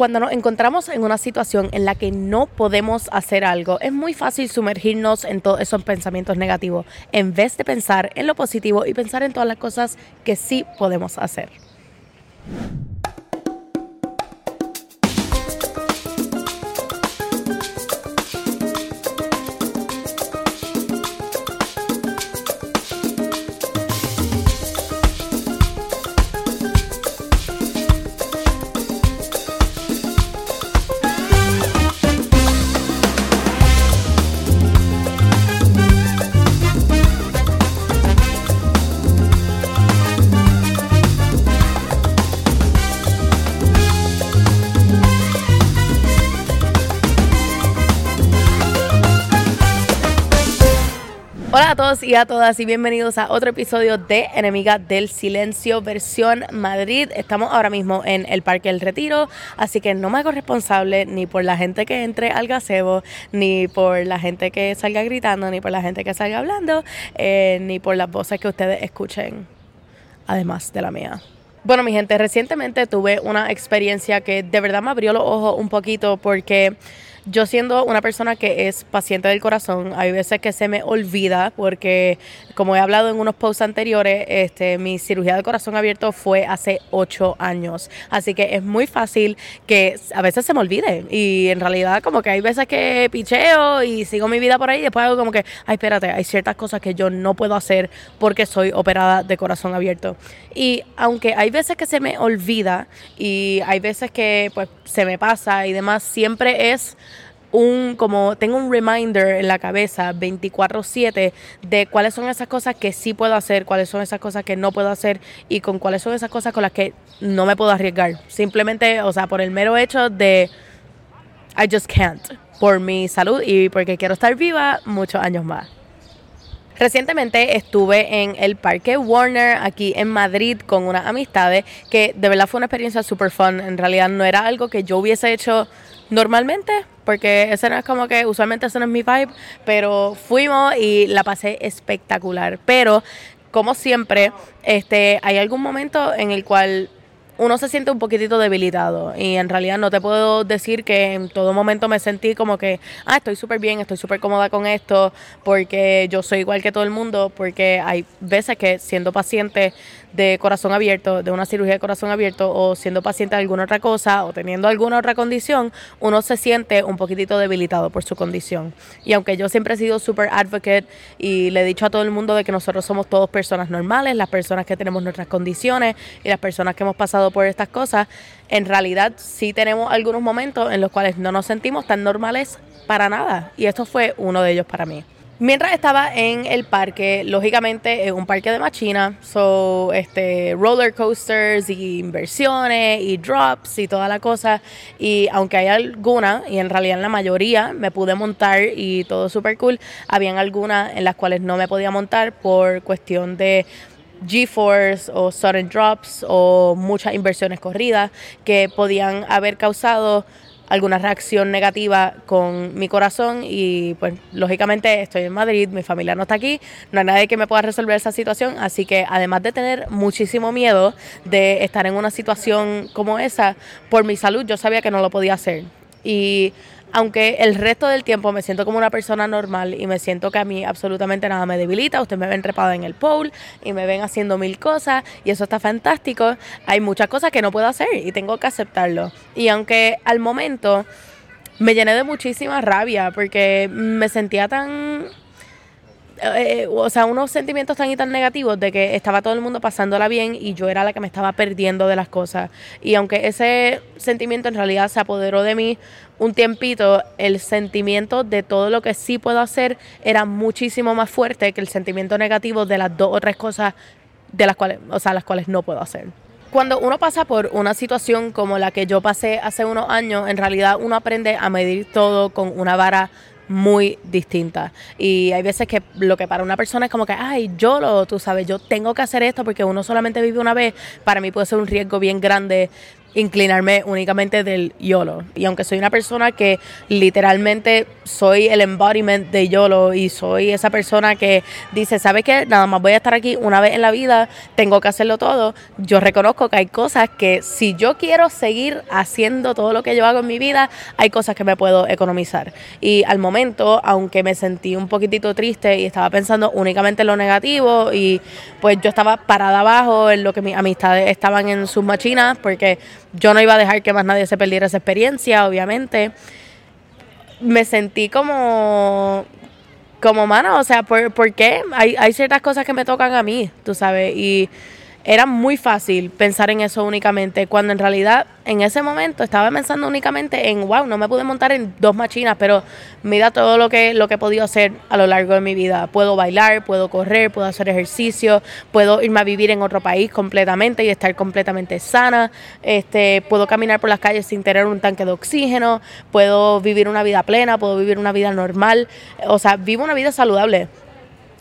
Cuando nos encontramos en una situación en la que no podemos hacer algo, es muy fácil sumergirnos en todos esos pensamientos negativos, en vez de pensar en lo positivo y pensar en todas las cosas que sí podemos hacer. Hola a todos y a todas y bienvenidos a otro episodio de Enemiga del Silencio versión Madrid. Estamos ahora mismo en el Parque El Retiro, así que no me hago responsable ni por la gente que entre al gazebo, ni por la gente que salga gritando, ni por la gente que salga hablando, eh, ni por las voces que ustedes escuchen, además de la mía. Bueno, mi gente, recientemente tuve una experiencia que de verdad me abrió los ojos un poquito porque yo siendo una persona que es paciente del corazón, hay veces que se me olvida porque, como he hablado en unos posts anteriores, este, mi cirugía de corazón abierto fue hace ocho años. Así que es muy fácil que a veces se me olvide. Y en realidad como que hay veces que picheo y sigo mi vida por ahí y después hago como que, ay, espérate, hay ciertas cosas que yo no puedo hacer porque soy operada de corazón abierto. Y aunque hay veces que se me olvida y hay veces que pues se me pasa y demás, siempre es un como tengo un reminder en la cabeza 24/7 de cuáles son esas cosas que sí puedo hacer, cuáles son esas cosas que no puedo hacer y con cuáles son esas cosas con las que no me puedo arriesgar. Simplemente, o sea, por el mero hecho de I just can't por mi salud y porque quiero estar viva muchos años más. Recientemente estuve en el Parque Warner aquí en Madrid con unas amistades que de verdad fue una experiencia super fun. En realidad no era algo que yo hubiese hecho normalmente, porque ese no es como que usualmente ese no es mi vibe, pero fuimos y la pasé espectacular. Pero como siempre, este, hay algún momento en el cual uno se siente un poquitito debilitado y en realidad no te puedo decir que en todo momento me sentí como que, ah, estoy súper bien, estoy súper cómoda con esto, porque yo soy igual que todo el mundo, porque hay veces que siendo paciente de corazón abierto, de una cirugía de corazón abierto o siendo paciente de alguna otra cosa o teniendo alguna otra condición, uno se siente un poquitito debilitado por su condición. Y aunque yo siempre he sido super advocate y le he dicho a todo el mundo de que nosotros somos todos personas normales, las personas que tenemos nuestras condiciones y las personas que hemos pasado por estas cosas, en realidad sí tenemos algunos momentos en los cuales no nos sentimos tan normales para nada. Y esto fue uno de ellos para mí. Mientras estaba en el parque, lógicamente es un parque de machina, so este roller coasters y inversiones y drops y toda la cosa. Y aunque hay algunas, y en realidad en la mayoría me pude montar y todo súper cool, habían algunas en las cuales no me podía montar por cuestión de G-Force o sudden drops o muchas inversiones corridas que podían haber causado alguna reacción negativa con mi corazón y pues lógicamente estoy en Madrid, mi familia no está aquí, no hay nadie que me pueda resolver esa situación, así que además de tener muchísimo miedo de estar en una situación como esa, por mi salud yo sabía que no lo podía hacer. Y aunque el resto del tiempo me siento como una persona normal y me siento que a mí absolutamente nada me debilita, ustedes me ven trepada en el pole y me ven haciendo mil cosas y eso está fantástico, hay muchas cosas que no puedo hacer y tengo que aceptarlo. Y aunque al momento me llené de muchísima rabia porque me sentía tan eh, o sea, unos sentimientos tan y tan negativos de que estaba todo el mundo pasándola bien y yo era la que me estaba perdiendo de las cosas. Y aunque ese sentimiento en realidad se apoderó de mí un tiempito, el sentimiento de todo lo que sí puedo hacer era muchísimo más fuerte que el sentimiento negativo de las dos o tres cosas de las cuales, o sea, las cuales no puedo hacer. Cuando uno pasa por una situación como la que yo pasé hace unos años, en realidad uno aprende a medir todo con una vara muy distinta. Y hay veces que lo que para una persona es como que, ay, yo lo, tú sabes, yo tengo que hacer esto porque uno solamente vive una vez, para mí puede ser un riesgo bien grande inclinarme únicamente del YOLO. Y aunque soy una persona que literalmente soy el embodiment de YOLO y soy esa persona que dice, ¿sabes qué? Nada más voy a estar aquí una vez en la vida, tengo que hacerlo todo. Yo reconozco que hay cosas que si yo quiero seguir haciendo todo lo que yo hago en mi vida, hay cosas que me puedo economizar. Y al momento, aunque me sentí un poquitito triste y estaba pensando únicamente en lo negativo y pues yo estaba parada abajo en lo que mis amistades estaban en sus machinas porque yo no iba a dejar que más nadie se perdiera esa experiencia, obviamente. Me sentí como, como mano, o sea, ¿por, ¿por qué? Hay, hay ciertas cosas que me tocan a mí, tú sabes, y era muy fácil pensar en eso únicamente, cuando en realidad en ese momento estaba pensando únicamente en, wow, no me pude montar en dos machinas, pero mira todo lo que, lo que he podido hacer a lo largo de mi vida. Puedo bailar, puedo correr, puedo hacer ejercicio, puedo irme a vivir en otro país completamente y estar completamente sana, este, puedo caminar por las calles sin tener un tanque de oxígeno, puedo vivir una vida plena, puedo vivir una vida normal, o sea, vivo una vida saludable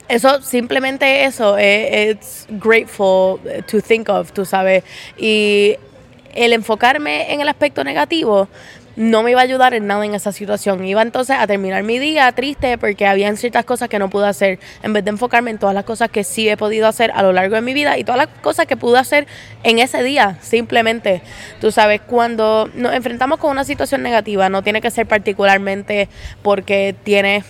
eso, simplemente eso, es grateful to think of, tú sabes. Y el enfocarme en el aspecto negativo no me iba a ayudar en nada en esa situación. Iba entonces a terminar mi día triste porque habían ciertas cosas que no pude hacer, en vez de enfocarme en todas las cosas que sí he podido hacer a lo largo de mi vida y todas las cosas que pude hacer en ese día, simplemente. Tú sabes, cuando nos enfrentamos con una situación negativa, no tiene que ser particularmente porque tienes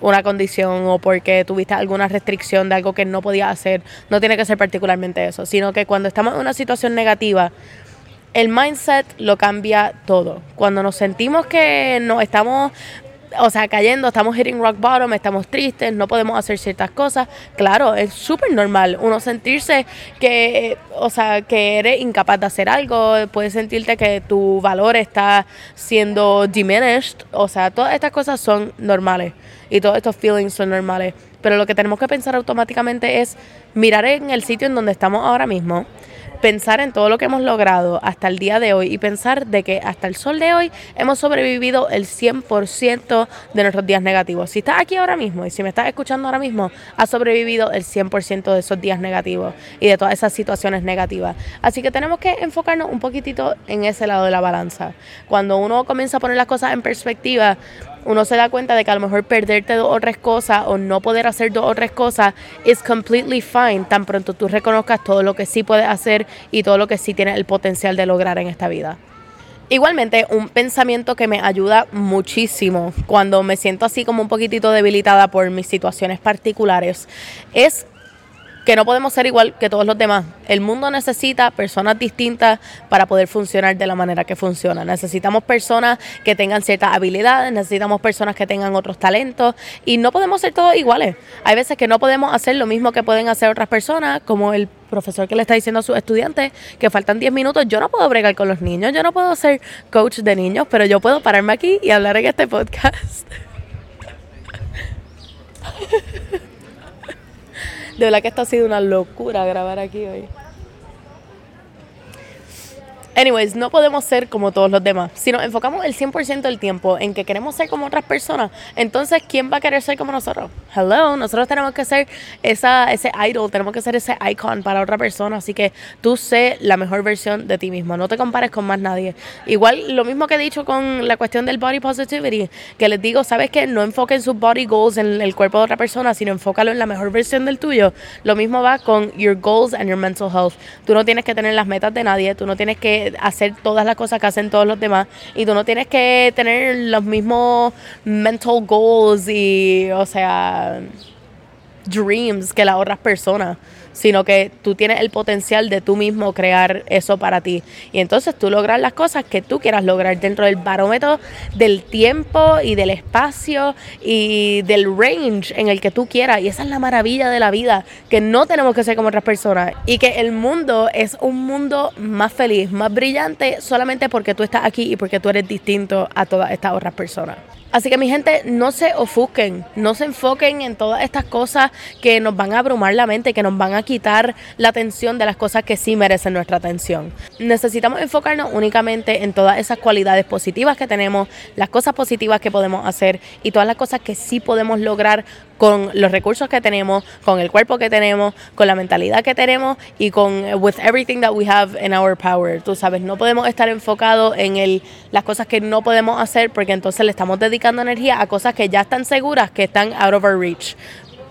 una condición o porque tuviste alguna restricción de algo que no podías hacer. No tiene que ser particularmente eso, sino que cuando estamos en una situación negativa, el mindset lo cambia todo. Cuando nos sentimos que nos estamos o sea, cayendo, estamos hitting rock bottom, estamos tristes, no podemos hacer ciertas cosas. Claro, es súper normal uno sentirse que, o sea, que eres incapaz de hacer algo, puedes sentirte que tu valor está siendo diminished, o sea, todas estas cosas son normales y todos estos feelings son normales. Pero lo que tenemos que pensar automáticamente es mirar en el sitio en donde estamos ahora mismo, pensar en todo lo que hemos logrado hasta el día de hoy y pensar de que hasta el sol de hoy hemos sobrevivido el 100% de nuestros días negativos. Si estás aquí ahora mismo y si me estás escuchando ahora mismo, has sobrevivido el 100% de esos días negativos y de todas esas situaciones negativas. Así que tenemos que enfocarnos un poquitito en ese lado de la balanza. Cuando uno comienza a poner las cosas en perspectiva, uno se da cuenta de que a lo mejor perderte dos o tres cosas o no poder hacer dos o tres cosas es completely fine tan pronto tú reconozcas todo lo que sí puedes hacer y todo lo que sí tienes el potencial de lograr en esta vida. Igualmente, un pensamiento que me ayuda muchísimo cuando me siento así como un poquitito debilitada por mis situaciones particulares es que no podemos ser igual que todos los demás. El mundo necesita personas distintas para poder funcionar de la manera que funciona. Necesitamos personas que tengan ciertas habilidades, necesitamos personas que tengan otros talentos y no podemos ser todos iguales. Hay veces que no podemos hacer lo mismo que pueden hacer otras personas, como el profesor que le está diciendo a sus estudiantes que faltan 10 minutos. Yo no puedo bregar con los niños, yo no puedo ser coach de niños, pero yo puedo pararme aquí y hablar en este podcast. De verdad que esto ha sido una locura grabar aquí hoy. Anyways, no podemos ser como todos los demás. Si nos enfocamos el 100% del tiempo en que queremos ser como otras personas, entonces ¿quién va a querer ser como nosotros? Hello, nosotros tenemos que ser esa, ese idol, tenemos que ser ese icon para otra persona. Así que tú sé la mejor versión de ti mismo. No te compares con más nadie. Igual, lo mismo que he dicho con la cuestión del body positivity, que les digo, ¿sabes qué? No enfoquen sus body goals en el cuerpo de otra persona, sino enfócalo en la mejor versión del tuyo. Lo mismo va con your goals and your mental health. Tú no tienes que tener las metas de nadie, tú no tienes que hacer todas las cosas que hacen todos los demás. Y tú no tienes que tener los mismos mental goals y, o sea, dreams que las otras personas sino que tú tienes el potencial de tú mismo crear eso para ti. Y entonces tú logras las cosas que tú quieras lograr dentro del barómetro del tiempo y del espacio y del range en el que tú quieras. Y esa es la maravilla de la vida, que no tenemos que ser como otras personas y que el mundo es un mundo más feliz, más brillante solamente porque tú estás aquí y porque tú eres distinto a todas estas otras personas. Así que mi gente, no se ofusquen, no se enfoquen en todas estas cosas que nos van a abrumar la mente, que nos van a quitar la atención de las cosas que sí merecen nuestra atención. Necesitamos enfocarnos únicamente en todas esas cualidades positivas que tenemos, las cosas positivas que podemos hacer y todas las cosas que sí podemos lograr con los recursos que tenemos, con el cuerpo que tenemos, con la mentalidad que tenemos y con with everything that we have in our power. Tú sabes, no podemos estar enfocados en el, las cosas que no podemos hacer porque entonces le estamos dedicando energía a cosas que ya están seguras, que están out of our reach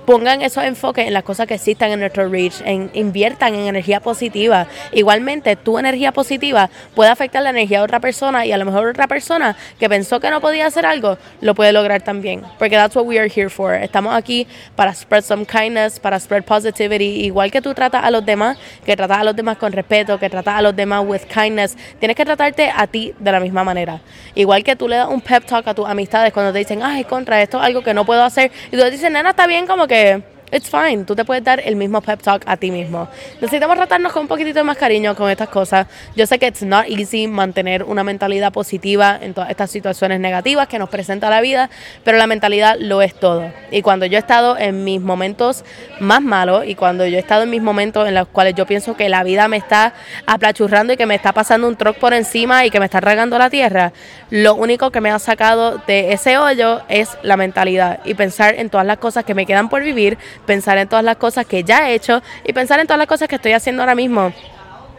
pongan esos enfoques en las cosas que existan en nuestro reach, en, inviertan en energía positiva. Igualmente, tu energía positiva puede afectar la energía de otra persona y a lo mejor otra persona que pensó que no podía hacer algo, lo puede lograr también. Porque that's what we are here for. Estamos aquí para spread some kindness, para spread positivity. Igual que tú tratas a los demás, que tratas a los demás con respeto, que tratas a los demás with kindness, tienes que tratarte a ti de la misma manera. Igual que tú le das un pep talk a tus amistades cuando te dicen, ay, contra esto es algo que no puedo hacer. Y tú dices, nena, está bien como que comunque it's fine, tú te puedes dar el mismo pep talk a ti mismo. Necesitamos tratarnos con un poquitito más cariño con estas cosas. Yo sé que it's not easy mantener una mentalidad positiva en todas estas situaciones negativas que nos presenta la vida, pero la mentalidad lo es todo. Y cuando yo he estado en mis momentos más malos y cuando yo he estado en mis momentos en los cuales yo pienso que la vida me está aplachurrando y que me está pasando un truck por encima y que me está regando la tierra, lo único que me ha sacado de ese hoyo es la mentalidad y pensar en todas las cosas que me quedan por vivir, pensar en todas las cosas que ya he hecho y pensar en todas las cosas que estoy haciendo ahora mismo.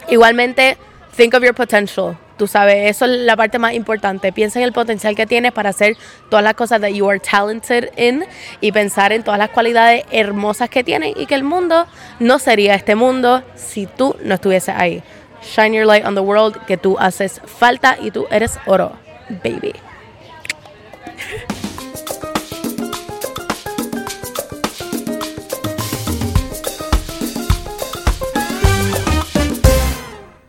Igualmente, think of your potential. Tú sabes, eso es la parte más importante. Piensa en el potencial que tienes para hacer todas las cosas that you are talented in y pensar en todas las cualidades hermosas que tienes y que el mundo no sería este mundo si tú no estuvieses ahí. Shine your light on the world, que tú haces falta y tú eres oro, baby.